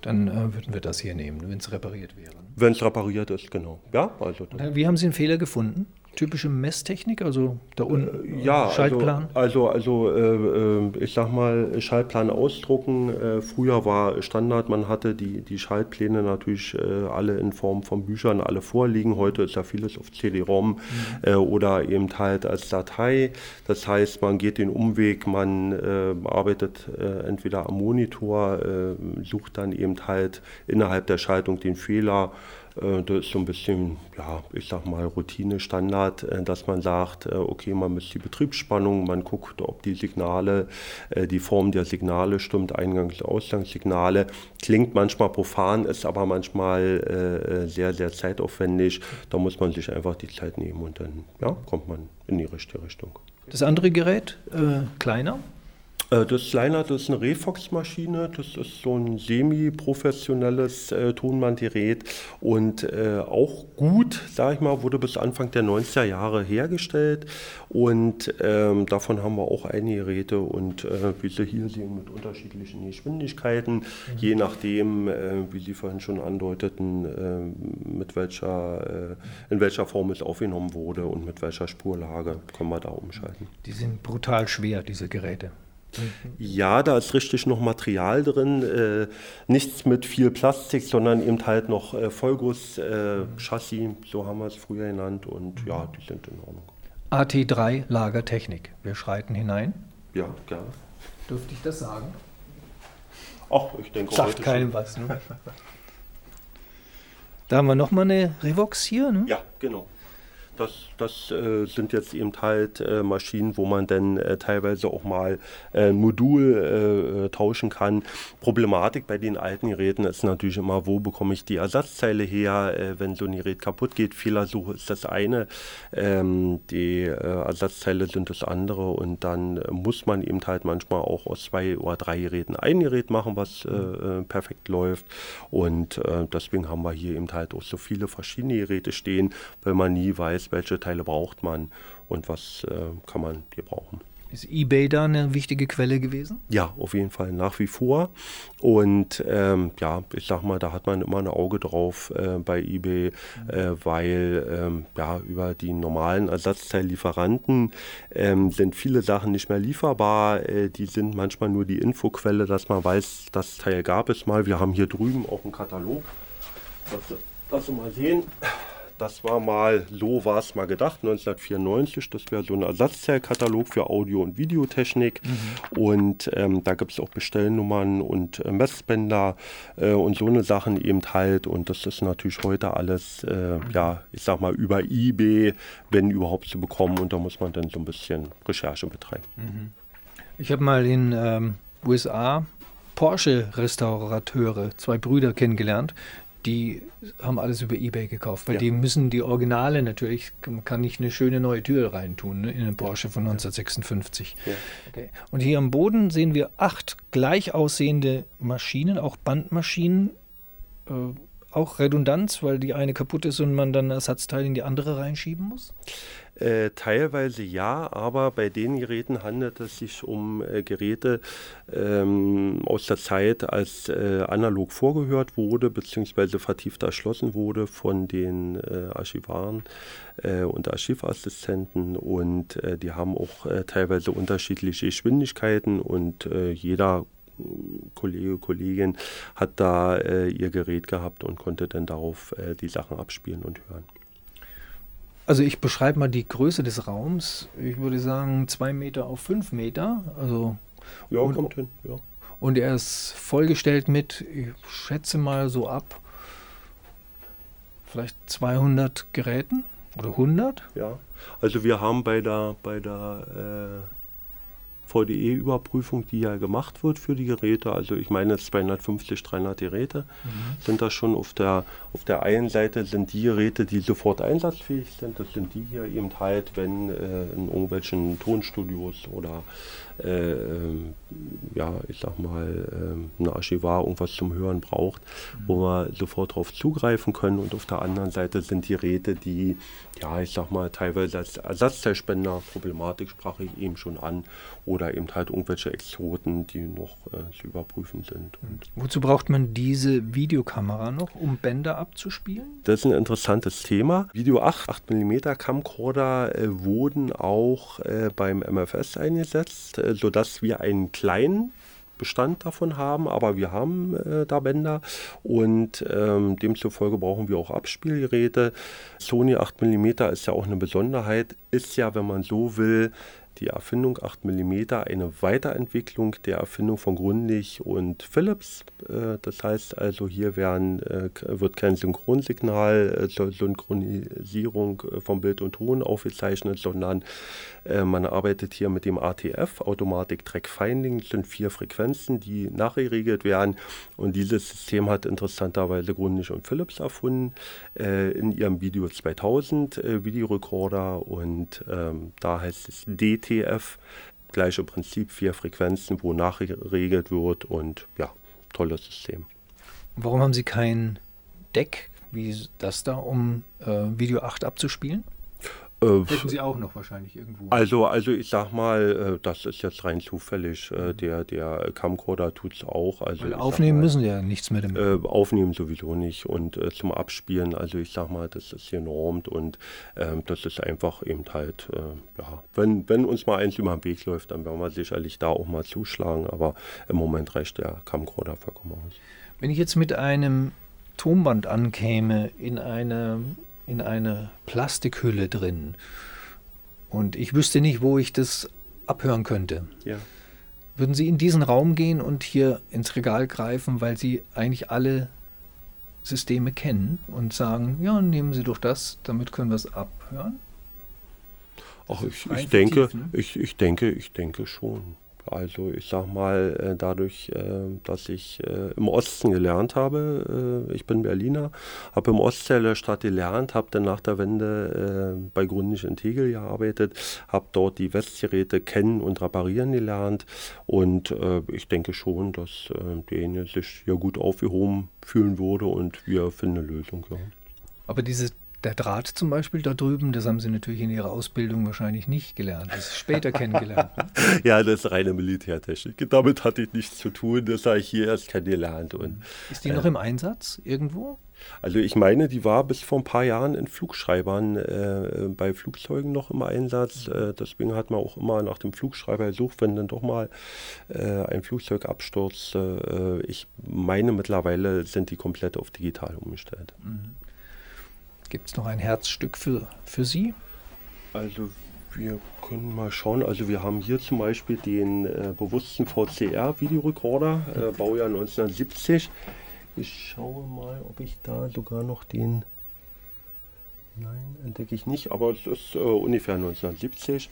dann äh, würden wir das hier nehmen, wenn es repariert wäre. Wenn es repariert ist, genau. Ja, also Wie haben Sie einen Fehler gefunden? Typische Messtechnik, also da unten ja, Schaltplan? Also, also, also äh, äh, ich sag mal, Schaltplan ausdrucken. Äh, früher war Standard, man hatte die, die Schaltpläne natürlich äh, alle in Form von Büchern alle vorliegen. Heute ist ja vieles auf CD-ROM äh, oder eben halt als Datei. Das heißt, man geht den Umweg, man äh, arbeitet äh, entweder am Monitor, äh, sucht dann eben halt innerhalb der Schaltung den Fehler. Äh, Das ist so ein bisschen, ja, ich sag mal, Routine-Standard, äh, dass man sagt, äh, okay, man misst die Betriebsspannung, man guckt, ob die Signale, die Form der Signale stimmt, Eingangs- und Ausgangssignale. Klingt manchmal profan, ist aber manchmal sehr, sehr zeitaufwendig. Da muss man sich einfach die Zeit nehmen und dann ja, kommt man in die richtige Richtung. Das andere Gerät, äh, kleiner? Äh, Das Liner, das ist eine Refox-Maschine, das ist so ein semi-professionelles äh, Tonbandgerät und äh, auch gut, sage ich mal, wurde bis Anfang der 90er Jahre hergestellt und ähm, davon haben wir auch einige Geräte und äh, wie Sie hier sehen, mit unterschiedlichen Geschwindigkeiten, je nachdem, äh, wie Sie vorhin schon andeuteten, äh, mit welcher, in welcher Form es aufgenommen wurde und mit welcher Spurlage können wir da umschalten. Die sind brutal schwer, diese Geräte. Ja, da ist richtig noch Material drin. Äh, nichts mit viel Plastik, sondern eben halt noch äh, Vollguss, äh, Chassis, so haben wir es früher genannt. Und ja, die sind in Ordnung. AT3 Lagertechnik. Wir schreiten hinein. Ja, gerne. Dürfte ich das sagen? Ach, ich denke Sagt heute keinem was. Ne? Da haben wir nochmal eine Revox hier. Ne? schon. Ja, genau. das, das äh, sind jetzt eben halt äh, Maschinen, wo man dann äh, teilweise auch mal äh, ein Modul äh, tauschen kann. Problematik bei den alten Geräten ist natürlich immer, wo bekomme ich die Ersatzteile her, äh, wenn so ein Gerät kaputt geht. Fehlersuche ist das eine, ähm, die Ersatzteile sind das andere und dann muss man eben halt manchmal auch aus zwei oder drei Geräten ein Gerät machen, was perfekt läuft. Und deswegen haben wir hier eben halt auch so viele verschiedene Geräte stehen, weil man nie weiß, welche Teile braucht man und was äh, kann man hier brauchen. Ist eBay da eine wichtige Quelle gewesen? Ja, auf jeden Fall nach wie vor. Und ähm, ja, ich sag mal, da hat man immer ein Auge drauf äh, bei eBay, äh, weil ähm, ja, über die normalen Ersatzteillieferanten ähm, sind viele Sachen nicht mehr lieferbar. Äh, die sind manchmal nur die Infoquelle, dass man weiß, das Teil gab es mal. Wir haben hier drüben auch einen Katalog. Das, das mal sehen. Das war mal, so war es mal gedacht, 1994. Das wäre so ein Ersatzteilkatalog für Audio- und Videotechnik. Mhm. Und ähm, da gibt es auch Bestellnummern und äh, Messbänder äh, und so eine Sachen eben halt. Und das ist natürlich heute alles, äh, ja, ich sag mal, über eBay, wenn überhaupt zu bekommen. Und da muss man dann so ein bisschen Recherche betreiben. Mhm. Ich habe mal in ähm, USA Porsche-Restaurateure, zwei Brüder kennengelernt, die haben alles über Ebay gekauft, weil ja. die müssen die Originale natürlich, man kann nicht eine schöne neue Tür reintun ne, in eine Porsche von 1956. Ja. Okay. Und hier am Boden sehen wir acht gleich aussehende Maschinen, auch Bandmaschinen, äh, auch Redundanz, weil die eine kaputt ist und man dann Ersatzteile in die andere reinschieben muss? Äh, teilweise ja, aber bei den Geräten handelt es sich um äh, Geräte ähm, aus der Zeit, als äh, analog vorgehört wurde bzw. vertieft erschlossen wurde von den äh, Archivaren äh, und Archivassistenten und äh, die haben auch teilweise unterschiedliche Geschwindigkeiten und jeder Kollege, Kollegin hat da ihr Gerät gehabt und konnte dann darauf die Sachen abspielen und hören. Also ich beschreibe mal die Größe des Raums. Ich würde sagen zwei Meter auf fünf Meter. Also ja, und, kommt hin. Ja. Und er ist vollgestellt mit, ich schätze mal so ab, vielleicht 200 Geräten oder 100. Ja, also wir haben bei der, bei der äh VDE-Überprüfung, die ja gemacht wird für die Geräte, also ich meine 250, 300 Geräte, mhm. sind das schon auf der, auf der einen Seite sind die Geräte, die sofort einsatzfähig sind, das sind die hier eben halt, wenn äh, in irgendwelchen Tonstudios oder äh, ja, ich sag mal, äh, ein Archivar irgendwas zum Hören braucht, mhm. wo wir sofort darauf zugreifen können und auf der anderen Seite sind die Geräte, die ja, ich sag mal, teilweise als Ersatzteilspender, Problematik sprach ich eben schon an, oder eben halt irgendwelche Exoten, die noch äh, zu überprüfen sind. Und Wozu braucht man diese Videokamera noch, um Bänder abzuspielen? Das ist ein interessantes Thema. Video 8, 8 mm Camcorder äh, wurden auch äh, beim MFS eingesetzt, äh, sodass wir einen kleinen Bestand davon haben, aber wir haben äh, da Bänder und ähm, demzufolge brauchen wir auch Abspielgeräte. Sony 8 mm ist ja auch eine Besonderheit, ist ja, wenn man so will, die Erfindung 8 mm eine Weiterentwicklung der Erfindung von Grundig und Philips. Äh, das heißt also, hier werden, äh, wird kein Synchronsignal, äh, Synchronisierung von Bild und Ton aufgezeichnet, sondern man arbeitet hier mit dem ATF, Automatic Track Finding. Das sind vier Frequenzen, die nachgeregelt werden. Und dieses System hat interessanterweise Grundig und Philips erfunden in ihrem Video 2000 Videorekorder. Und ähm, da heißt es DT TF. Gleiche Prinzip, vier Frequenzen, wo nachgeregelt wird und ja, tolles System. Warum haben Sie kein Deck wie das da, um äh, Video 8 abzuspielen? Äh, Hätten Sie auch noch wahrscheinlich irgendwo. Also, also ich sag mal, äh, das ist jetzt rein zufällig. Äh, mhm. Der, der Camcorder tut es auch. Also Weil aufnehmen mal, müssen ja nichts mehr damit. aufnehmen sowieso nicht. Und zum Abspielen, also ich sag mal, das ist genormt und ähm, das ist einfach eben halt, ja, wenn, wenn uns mal eins über den Weg läuft, dann werden wir sicherlich da auch mal zuschlagen. Aber im Moment reicht der Camcorder vollkommen aus. Wenn ich jetzt mit einem Tonband ankäme in eine in eine Plastikhülle drin. Und ich wüsste nicht, wo ich das abhören könnte. Ja. Würden Sie in diesen Raum gehen und hier ins Regal greifen, weil Sie eigentlich alle Systeme kennen und sagen, ja, nehmen Sie doch das, damit können wir es abhören? Ach, ich, ich denke, ne? ich, ich denke, ich denke schon. Also ich sag mal, äh, dadurch, äh, dass ich äh, im Osten gelernt habe, ich bin Berliner, habe im Ostteil der Stadt gelernt, habe dann nach der Wende bei Grundig in Tegel gearbeitet, habe dort die Westgeräte kennen und reparieren gelernt und ich denke schon, dass derjenige sich ja gut aufgehoben fühlen würde und wir finden eine Lösung. Ja. Aber diese der Draht zum Beispiel da drüben, das haben Sie natürlich in Ihrer Ausbildung wahrscheinlich nicht gelernt, das ist später kennengelernt. Ne? ja, das ist reine Militärtechnik. Damit hatte ich nichts zu tun, das habe ich hier erst kennengelernt. Und, ist die noch äh, im Einsatz irgendwo? Also ich meine, die war bis vor ein paar Jahren in Flugschreibern äh, bei Flugzeugen noch im Einsatz. Äh, deswegen hat man auch immer nach dem Flugschreiber gesucht, wenn dann doch mal äh, ein Flugzeug abstürzt. Äh, ich meine, mittlerweile sind die komplett auf digital umgestellt. Mhm. Gibt es noch ein Herzstück für, für Sie? Also wir können mal schauen. Also wir haben hier zum Beispiel den äh, bewussten VCR-Videorekorder, äh, Baujahr 1970. Ich schaue mal, ob ich da sogar noch den Nein, entdecke ich nicht, aber es ist äh, ungefähr 1970.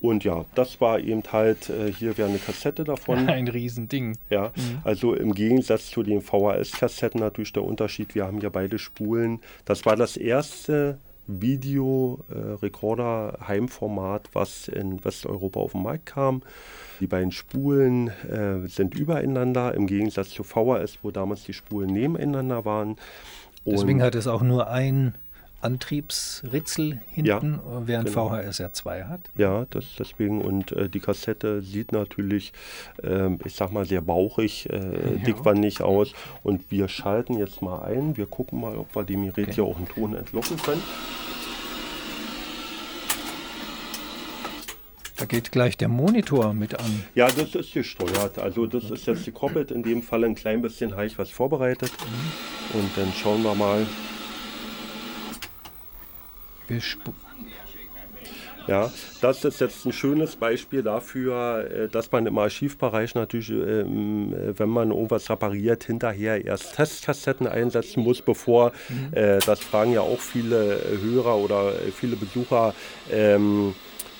Und ja, das war eben halt, äh, hier wäre eine Kassette davon. Ein Riesending. Ja, mhm. also im Gegensatz zu den VHS-Kassetten natürlich der Unterschied, wir haben ja beide Spulen. Das war das erste Videorekorder-Heimformat, was in Westeuropa auf den Markt kam. Die beiden Spulen äh, sind übereinander, im Gegensatz zu VHS, wo damals die Spulen nebeneinander waren. Und Deswegen hat es auch nur ein Antriebsritzel hinten, ja, während genau. VHS ja zwei hat. Ja, das deswegen. Und äh, die Kassette sieht natürlich, äh, ich sag mal, sehr bauchig, äh, ja. dickwandig aus. Und wir schalten jetzt mal ein. Wir gucken mal, ob wir dem Gerät okay. hier auch einen Ton entlocken können. Da geht gleich der Monitor mit an. Ja, das ist gesteuert. Also das ist jetzt gekoppelt. In dem Fall ein klein bisschen habe ich was vorbereitet. Mhm. Und dann schauen wir mal. Ja, das ist jetzt ein schönes Beispiel dafür, äh, dass man im Archivbereich natürlich, ähm, äh, wenn man irgendwas repariert, hinterher erst Testkassetten einsetzen muss, bevor, mhm. Äh, das fragen ja auch viele Hörer oder viele Besucher, ähm,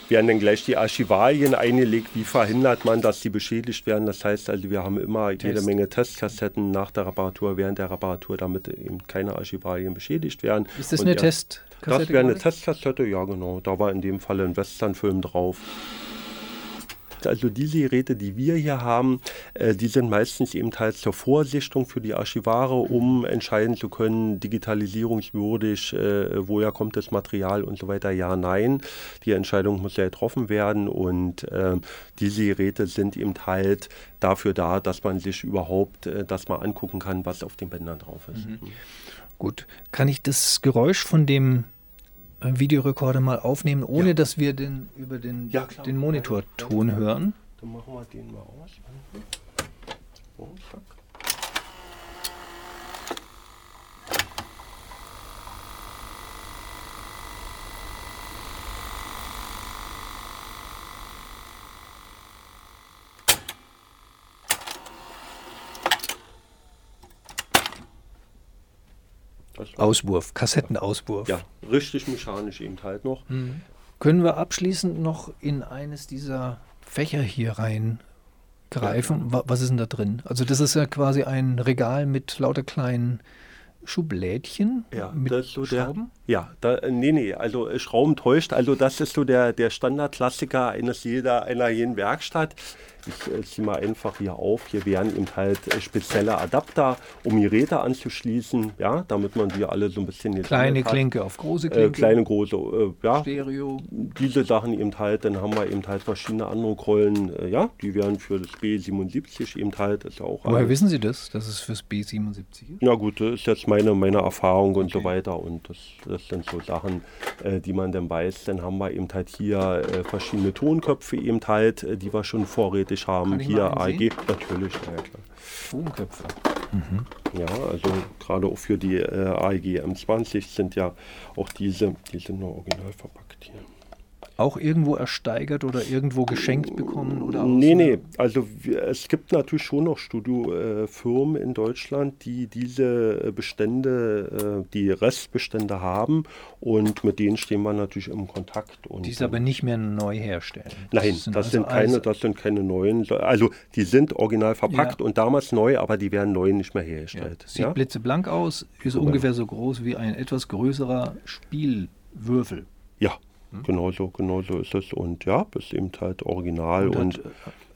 werden dann gleich die Archivalien eingelegt. Wie verhindert man, dass die beschädigt werden? Das heißt also, wir haben immer Test. jede Menge Testkassetten nach der Reparatur, während der Reparatur, damit eben keine Archivalien beschädigt werden. Ist das Und eine Test? Das wäre eine Testkassette, ja genau. Da war in dem Fall ein Westernfilm drauf. Also diese Geräte, die wir hier haben, äh, die sind meistens eben teils zur Vorsichtung für die Archivare, um entscheiden zu können, digitalisierungswürdig, äh, woher kommt das Material und so weiter. Ja, nein. Die Entscheidung muss ja getroffen werden und äh, diese Geräte sind eben halt dafür da, dass man sich überhaupt äh, das mal angucken kann, was auf den Bändern drauf ist. Mhm. Gut. Kann ich das Geräusch von dem Videorekorder mal aufnehmen, ohne ja. dass wir den über den, ja, den Monitorton ja, hören? Dann machen wir den mal aus. Oh, Auswurf, Kassettenauswurf. Ja, richtig mechanisch eben halt noch. Mhm. Können wir abschließend noch in eines dieser Fächer hier reingreifen? Was ist denn da drin? Also das ist ja quasi ein Regal mit lauter kleinen Schublädchen ja, mit das so Schrauben? Der, ja, da, nee, nee, also äh, Schrauben täuscht. Also das ist so der, der Standardklassiker eines jeder, einer jeden Werkstatt. Ich äh, ziehe mal einfach hier auf. Hier wären eben halt äh, spezielle Adapter, um Geräte anzuschließen, ja, damit man die alle so ein bisschen Kleine Klinke auf große Klinke. Äh, kleine, große, äh, ja. Stereo. Diese Sachen eben halt. Dann haben wir eben halt verschiedene andere Rollen, äh, ja, die wären für das B77 eben halt. Ist ja auch Woher wissen Sie das, dass es fürs B77 ist? Ja gut, das ist jetzt meine, meine Erfahrung und so weiter. Und das, das sind so Sachen, äh, die man dann weiß. Dann haben wir eben halt hier verschiedene Tonköpfe eben halt, die wir schon vorrätig fertig haben. Hier AEG, natürlich, ja klar. Stromköpfe. Mhm. Ja, also gerade auch für die äh, AEG M20 sind ja auch diese, die sind nur original verpackt hier. Auch irgendwo ersteigert oder irgendwo geschenkt bekommen? Oder nee, nee. Also es gibt natürlich schon noch Studiofirmen in Deutschland, die diese Bestände, äh, die Restbestände haben und mit denen stehen wir natürlich im Kontakt. Und, die es aber nicht mehr neu herstellen. Nein, das sind, das sind also keine, das sind keine neuen. Also die sind original verpackt ja. und damals neu, aber die werden neu nicht mehr hergestellt. Ja. Sieht ja? blitzeblank aus, ist genau. ungefähr so groß wie ein etwas größerer Spielwürfel. Ja, hm? Genau so, genau so ist es. Und ja, ist eben halt original. Und, und, und äh,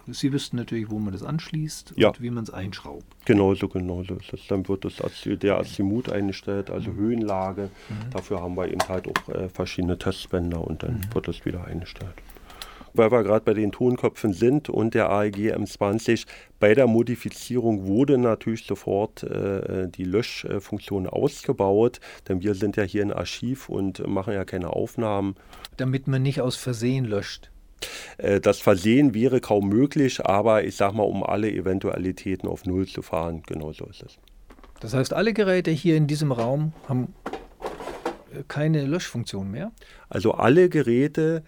Sie wüssten natürlich, wo man das anschließt ja. und wie man es einschraubt. Genau so, genau so ist es. Dann wird das der Azimut eingestellt, also mhm. Höhenlage. Mhm. Dafür haben wir eben halt auch äh, verschiedene Testbänder und dann mhm. wird das wieder eingestellt weil wir gerade bei den Tonköpfen sind und der AEG M20. Bei der Modifizierung wurde natürlich sofort äh, die Löschfunktion ausgebaut, denn wir sind ja hier ein Archiv und machen ja keine Aufnahmen. Damit man nicht aus Versehen löscht. Äh, das Versehen wäre kaum möglich, aber ich sage mal, um alle Eventualitäten auf Null zu fahren, genau so ist es. Das heißt, alle Geräte hier in diesem Raum haben äh, keine Löschfunktion mehr? Also alle Geräte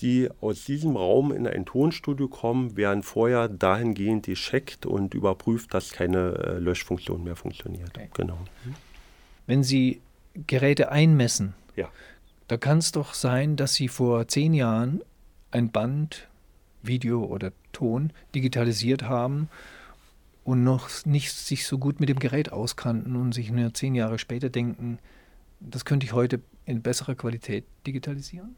die aus diesem Raum in ein Tonstudio kommen, werden vorher dahingehend gecheckt und überprüft, dass keine äh, Löschfunktion mehr funktioniert. Okay. Genau. Mhm. Wenn Sie Geräte einmessen, ja. da kann es doch sein, dass Sie vor zehn Jahren ein Band, Video oder Ton digitalisiert haben und noch nicht sich so gut mit dem Gerät auskannten und sich nur zehn Jahre später denken, das könnte ich heute in besserer Qualität digitalisieren?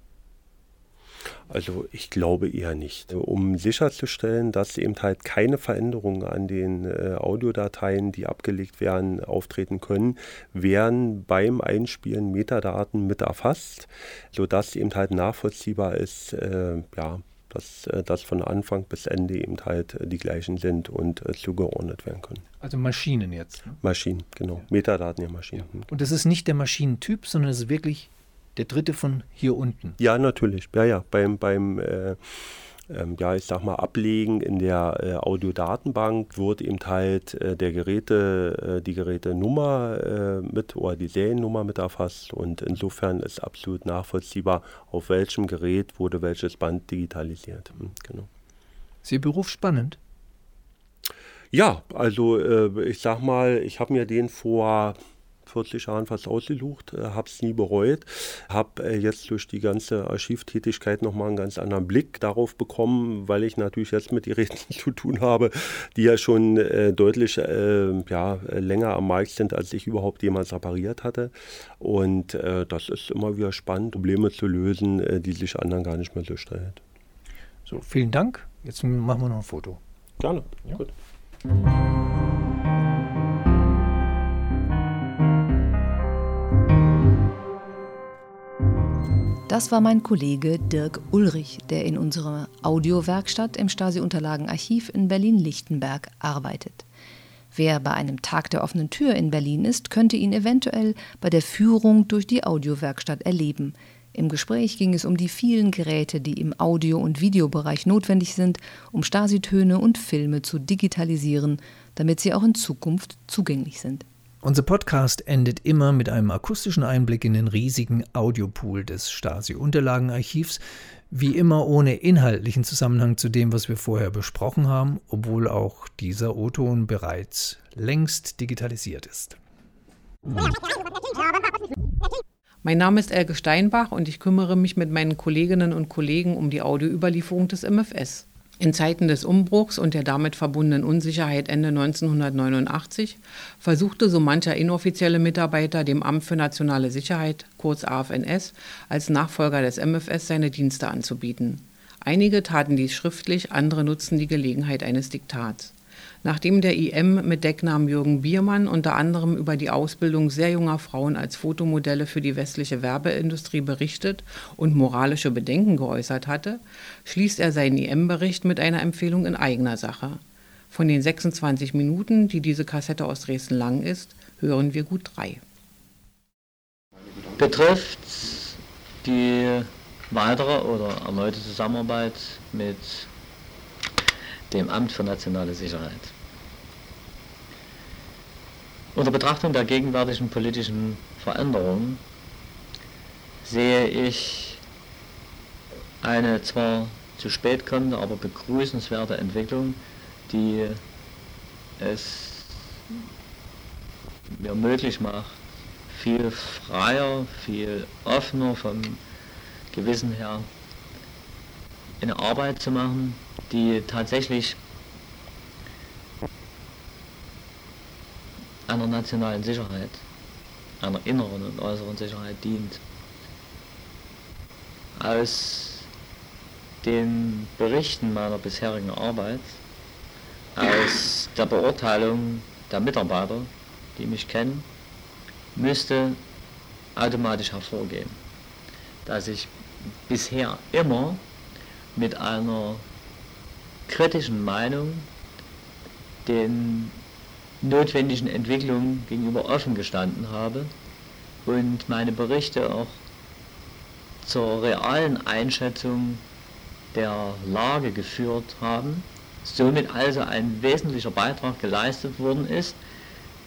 Also ich glaube eher nicht. Um sicherzustellen, dass eben halt keine Veränderungen an den äh, Audiodateien, die abgelegt werden, auftreten können, werden beim Einspielen Metadaten mit erfasst, sodass eben halt nachvollziehbar ist, äh, ja, dass äh, das von Anfang bis Ende eben halt die gleichen sind und äh, zugeordnet werden können. Also Maschinen jetzt. Ne? Maschinen, genau. Ja. Metadaten ja Maschinen. Ja. Und das ist nicht der Maschinentyp, sondern es ist wirklich der dritte von hier unten. Ja, natürlich. Ja, ja. Beim, beim äh, ähm, ja, ich sag mal, Ablegen in der äh, Audiodatenbank wird eben halt äh, der Geräte, äh, die Gerätenummer äh, mit oder die Seriennummer mit erfasst und insofern ist absolut nachvollziehbar, auf welchem Gerät wurde welches Band digitalisiert. Hm, genau. Ist Ihr Beruf spannend? Ja, also äh, ich sag mal, ich habe mir den vor 40 Jahren fast ausgesucht, äh, habe es nie bereut, habe äh, jetzt durch die ganze Archivtätigkeit nochmal einen ganz anderen Blick darauf bekommen, weil ich natürlich jetzt mit Geräten zu tun habe, die ja schon äh, deutlich äh, ja, länger am Markt sind, als ich überhaupt jemals repariert hatte. Und äh, das ist immer wieder spannend, Probleme zu lösen, äh, die sich anderen gar nicht mehr so stellen. So, vielen Dank. Jetzt machen wir noch ein Foto. Gerne. Ja. Gut. Das war mein Kollege Dirk Ulrich, der in unserer Audiowerkstatt im Stasi-Unterlagenarchiv in Berlin-Lichtenberg arbeitet. Wer bei einem Tag der offenen Tür in Berlin ist, könnte ihn eventuell bei der Führung durch die Audiowerkstatt erleben. Im Gespräch ging es um die vielen Geräte, die im Audio- und Videobereich notwendig sind, um Stasi-Töne und Filme zu digitalisieren, damit sie auch in Zukunft zugänglich sind. Unser Podcast endet immer mit einem akustischen Einblick in den riesigen Audiopool des Stasi-Unterlagenarchivs, wie immer ohne inhaltlichen Zusammenhang zu dem, was wir vorher besprochen haben, obwohl auch dieser O-Ton bereits längst digitalisiert ist. Mein Name ist Elke Steinbach und ich kümmere mich mit meinen Kolleginnen und Kollegen um die Audioüberlieferung des MFS. In Zeiten des Umbruchs und der damit verbundenen Unsicherheit Ende 1989 versuchte so mancher inoffizielle Mitarbeiter dem Amt für nationale Sicherheit, kurz AFNS, als Nachfolger des MFS seine Dienste anzubieten. Einige taten dies schriftlich, andere nutzten die Gelegenheit eines Diktats. Nachdem der IM mit Decknamen Jürgen Biermann unter anderem über die Ausbildung sehr junger Frauen als Fotomodelle für die westliche Werbeindustrie berichtet und moralische Bedenken geäußert hatte, schließt er seinen IM-Bericht mit einer Empfehlung in eigener Sache. Von den 26 Minuten, die diese Kassette aus Dresden lang ist, hören wir gut drei. Betrifft die weitere oder erneute Zusammenarbeit mit dem Amt für nationale Sicherheit. Unter Betrachtung der gegenwärtigen politischen Veränderungen sehe ich eine zwar zu spät kommende, aber begrüßenswerte Entwicklung, die es mir möglich macht, viel freier, viel offener vom Gewissen her eine Arbeit zu machen, die tatsächlich einer nationalen Sicherheit, einer inneren und äußeren Sicherheit dient. Aus den Berichten meiner bisherigen Arbeit, aus der Beurteilung der Mitarbeiter, die mich kennen, müsste automatisch hervorgehen, dass ich bisher immer mit einer kritischen Meinung den notwendigen Entwicklungen gegenüber offen gestanden habe und meine Berichte auch zur realen Einschätzung der Lage geführt haben, somit also ein wesentlicher Beitrag geleistet worden ist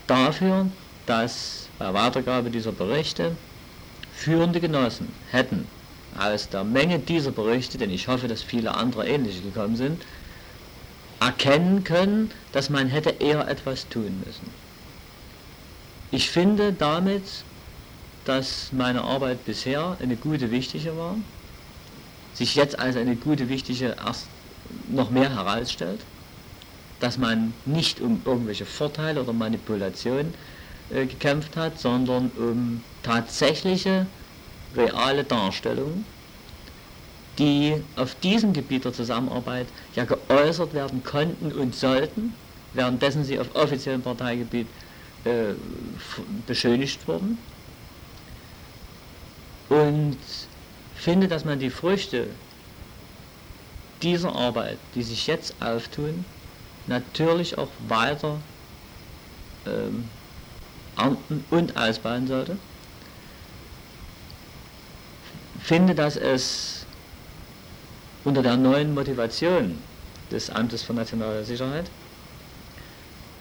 dafür, dass bei Weitergabe dieser Berichte führende Genossen hätten aus der Menge dieser Berichte, denn ich hoffe, dass viele andere ähnliche gekommen sind, erkennen können, dass man hätte eher etwas tun müssen. Ich finde damit, dass meine Arbeit bisher eine gute, wichtige war, sich jetzt als eine gute, wichtige erst noch mehr herausstellt, dass man nicht um irgendwelche Vorteile oder Manipulationen äh, gekämpft hat, sondern um tatsächliche, reale Darstellungen, die auf diesem Gebiet der Zusammenarbeit ja geäußert werden konnten und sollten, währenddessen sie auf offiziellem Parteigebiet äh, beschönigt wurden. Und finde, dass man die Früchte dieser Arbeit, die sich jetzt auftun, natürlich auch weiter ähm, ernten und ausbauen sollte. Finde, dass es unter der neuen Motivation des Amtes für nationale Sicherheit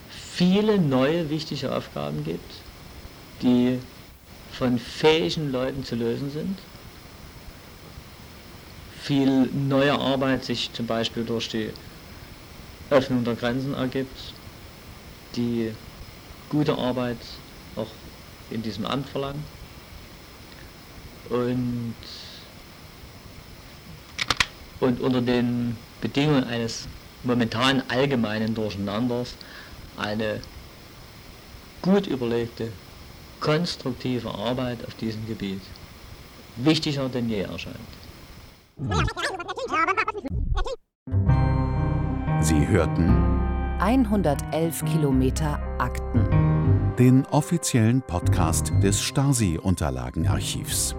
viele neue wichtige Aufgaben gibt, die von fähigen Leuten zu lösen sind. Viel neue Arbeit sich zum Beispiel durch die Öffnung der Grenzen ergibt, die gute Arbeit auch in diesem Amt verlangt. Und, und unter den Bedingungen eines momentan allgemeinen Durcheinanders eine gut überlegte, konstruktive Arbeit auf diesem Gebiet wichtiger denn je erscheint. Sie hörten 111 Kilometer Akten. Den offiziellen Podcast des Stasi-Unterlagenarchivs.